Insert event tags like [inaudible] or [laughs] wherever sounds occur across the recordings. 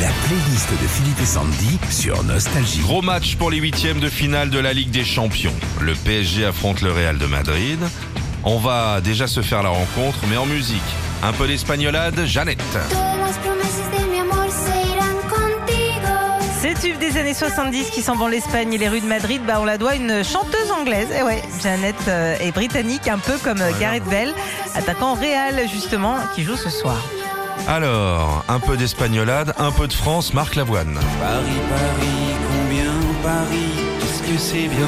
La playlist de Philippe et Sandy sur Nostalgie. Gros match pour les huitièmes de finale de la Ligue des Champions. Le PSG affronte le Real de Madrid. On va déjà se faire la rencontre, mais en musique. Un peu d'espagnolade, Jeannette. Ces tubes des années 70 qui s'en vont l'Espagne et les rues de Madrid, bah on la doit à une chanteuse anglaise. Et ouais, Janet euh, est britannique, un peu comme euh, Gareth Bell, attaquant Real justement, qui joue ce soir. Alors, un peu d'espagnolade, un peu de France, Marc Lavoine. Paris, Paris, combien Paris Qu'est-ce que c'est bien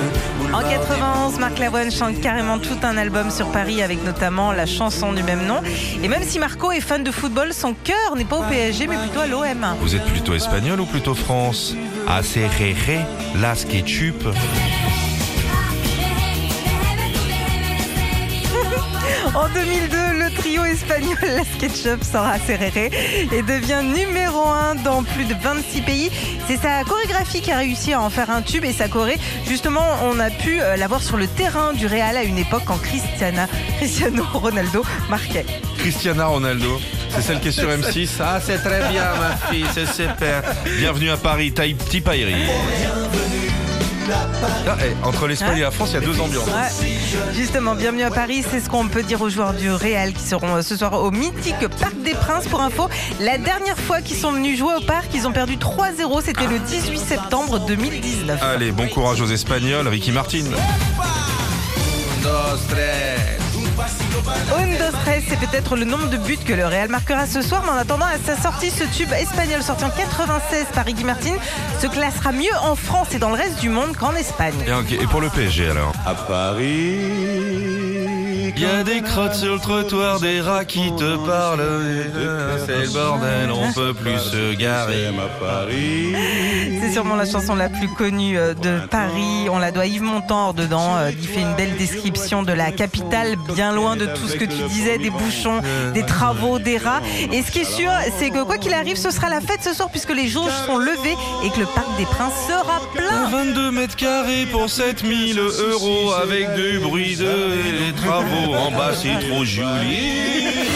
En 91, Marc Lavoine chante carrément tout un album sur Paris avec notamment la chanson du même nom. Et même si Marco est fan de football, son cœur n'est pas au PSG mais plutôt à l'OM. Vous êtes plutôt espagnol ou plutôt France? Acerere, Las Ketchup. En 2002, le trio espagnol La SketchUp sort à Serrere et devient numéro 1 dans plus de 26 pays. C'est sa chorégraphie qui a réussi à en faire un tube et sa choré, justement, on a pu euh, la voir sur le terrain du Real à une époque quand Cristiana, Cristiano Ronaldo marquait. Cristiana Ronaldo. C'est celle qui est sur M6. [laughs] Ah, c'est très bien, ma fille, c'est super. Bienvenue à Paris, Tahiti Pairi. Ah, entre l'Espagne et la France, il y a deux ambiances. Ouais. Justement, bienvenue à Paris, c'est ce qu'on peut dire aux joueurs du Real qui seront euh, ce soir au mythique Parc des Princes. Pour info, la dernière fois qu'ils sont venus jouer au parc, ils ont perdu 3-0, c'était le 18 septembre 2019. Allez, bon courage aux Espagnols, Ricky Martin. Un, c'est peut-être le nombre de buts que le Real marquera ce soir, mais en attendant à sa sortie, ce tube espagnol sorti en 96 par Ricky Martin se classera mieux en France et dans le reste du monde qu'en Espagne. Et, et pour le PSG alors À Paris. Il y a des crottes sur le trottoir, des rats qui te parlent. C'est le bordel, on peut plus se garer. J'aime à Paris. C'est sûrement la chanson la plus connue euh, de Paris. On la doit à Yves Montand dedans. euh, qui fait une belle description de la capitale, bien loin de tout ce que tu disais, des bouchons, des travaux, des rats. Et ce qui est sûr, c'est que quoi qu'il arrive, ce sera la fête ce soir puisque les jauges sont levées et que le Parc des Princes sera plein. 22 mètres carrés pour 7000 euros avec du bruit de les travaux en bas, c'est trop joli.